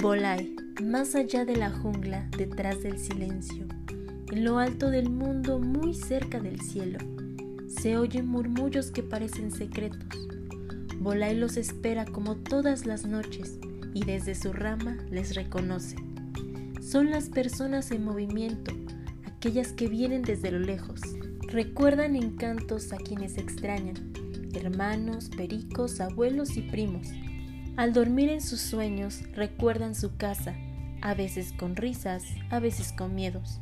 Volai, más allá de la jungla, detrás del silencio, en lo alto del mundo, muy cerca del cielo, se oyen murmullos que parecen secretos. Volai los espera como todas las noches y desde su rama les reconoce. Son las personas en movimiento, aquellas que vienen desde lo lejos. Recuerdan encantos a quienes extrañan, hermanos, pericos, abuelos y primos al dormir en sus sueños recuerdan su casa, a veces con risas, a veces con miedos.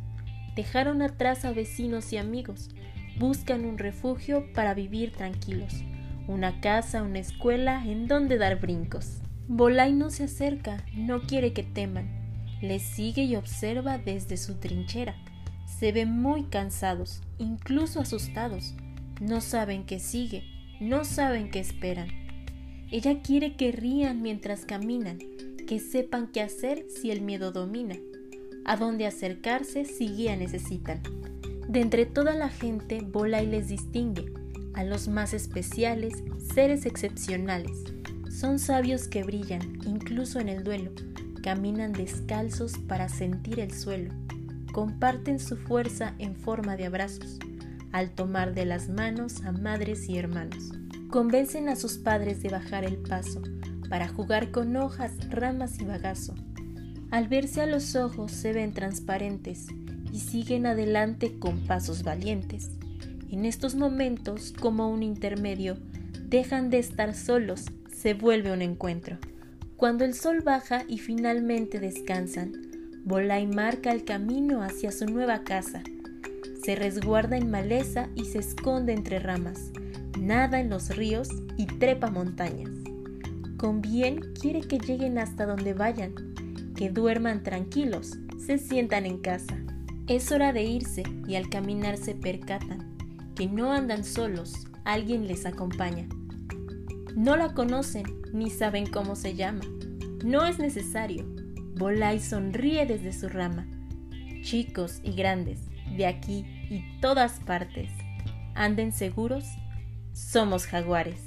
Dejaron atrás a vecinos y amigos, buscan un refugio para vivir tranquilos, una casa, una escuela en donde dar brincos. Bolay no se acerca, no quiere que teman, les sigue y observa desde su trinchera. Se ven muy cansados, incluso asustados. No saben qué sigue, no saben qué esperan. Ella quiere que rían mientras caminan, que sepan qué hacer si el miedo domina, a dónde acercarse si guía necesitan. De entre toda la gente vola y les distingue, a los más especiales, seres excepcionales. Son sabios que brillan, incluso en el duelo, caminan descalzos para sentir el suelo, comparten su fuerza en forma de abrazos, al tomar de las manos a madres y hermanos. Convencen a sus padres de bajar el paso para jugar con hojas, ramas y bagazo. Al verse a los ojos se ven transparentes y siguen adelante con pasos valientes. En estos momentos, como un intermedio, dejan de estar solos, se vuelve un encuentro. Cuando el sol baja y finalmente descansan, Volay marca el camino hacia su nueva casa. Se resguarda en maleza y se esconde entre ramas nada en los ríos y trepa montañas. Con bien quiere que lleguen hasta donde vayan, que duerman tranquilos, se sientan en casa. Es hora de irse y al caminar se percatan que no andan solos, alguien les acompaña. No la conocen ni saben cómo se llama. No es necesario. Volá sonríe desde su rama. Chicos y grandes, de aquí y todas partes, anden seguros somos jaguares.